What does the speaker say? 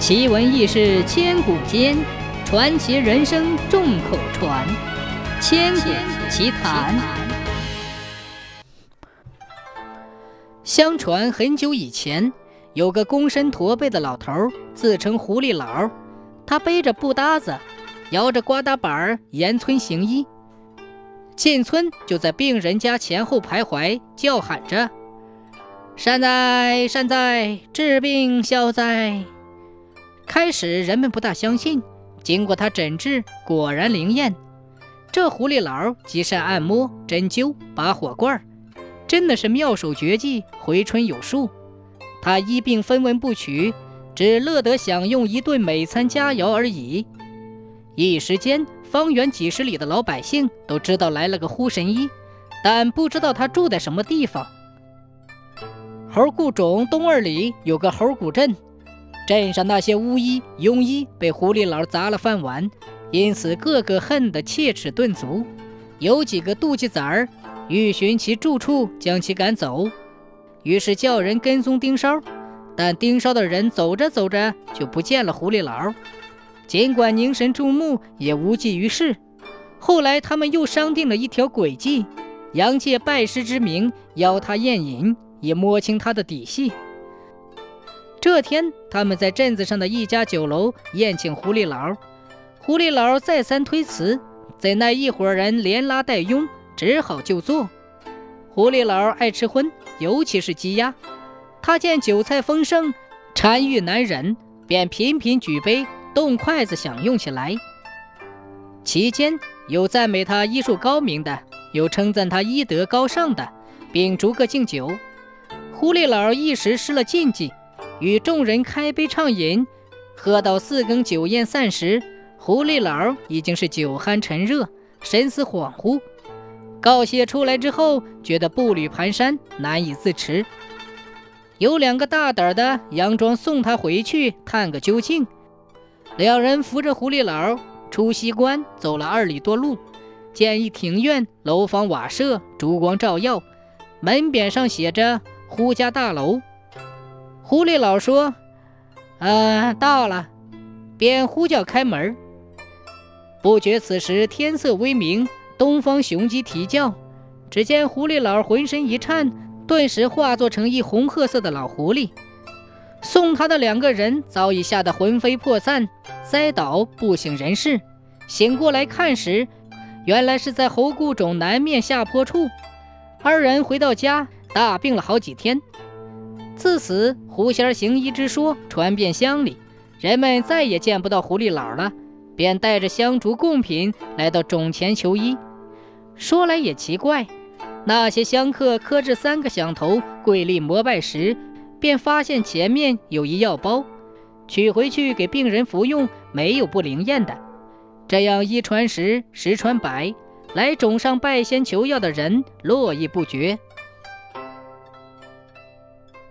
奇闻异事千古间，传奇人生众口传。千古奇谈。相传很久以前，有个躬身驼背的老头，自称狐狸佬。他背着布搭子，摇着刮大板儿，沿村行医。进村就在病人家前后徘徊，叫喊着：“善哉善哉，治病消灾。”开始人们不大相信，经过他诊治，果然灵验。这狐狸佬极善按摩、针灸、拔火罐，真的是妙手绝技，回春有术。他医病分文不取，只乐得享用一顿美餐佳肴而已。一时间，方圆几十里的老百姓都知道来了个呼神医，但不知道他住在什么地方。猴谷冢东二里有个猴谷镇。镇上那些巫医、庸医被狐狸佬砸了饭碗，因此个个恨得切齿顿足。有几个妒忌崽儿，欲寻其住处，将其赶走，于是叫人跟踪盯梢。但盯梢的人走着走着就不见了狐狸佬，尽管凝神注目，也无济于事。后来他们又商定了一条诡计，杨借拜师之名邀他宴饮，以摸清他的底细。这天，他们在镇子上的一家酒楼宴请狐狸佬。狐狸佬再三推辞，怎奈一伙人连拉带拥，只好就坐。狐狸佬爱吃荤，尤其是鸡鸭。他见酒菜丰盛，馋欲难忍，便频频举杯，动筷子享用起来。其间有赞美他医术高明的，有称赞他医德高尚的，并逐个敬酒。狐狸佬一时失了禁忌。与众人开杯畅饮，喝到四更酒宴散时，狐狸佬已经是酒酣沉热，神思恍惚。告谢出来之后，觉得步履蹒跚，难以自持。有两个大胆的佯装送他回去，探个究竟。两人扶着狐狸佬出西关，走了二里多路，见一庭院，楼房瓦舍，烛光照耀，门匾上写着“胡家大楼”。狐狸老说：“呃，到了。”便呼叫开门。不觉此时天色微明，东方雄鸡啼叫。只见狐狸老浑身一颤，顿时化作成一红褐色的老狐狸。送他的两个人早已吓得魂飞魄散，栽倒不省人事。醒过来看时，原来是在猴谷冢南面下坡处。二人回到家，大病了好几天。自此，狐仙行医之说传遍乡里，人们再也见不到狐狸佬了，便带着香烛贡品来到冢前求医。说来也奇怪，那些香客磕至三个响头，跪立膜拜时，便发现前面有一药包，取回去给病人服用，没有不灵验的。这样一传十，十传百，来冢上拜仙求药的人络绎不绝。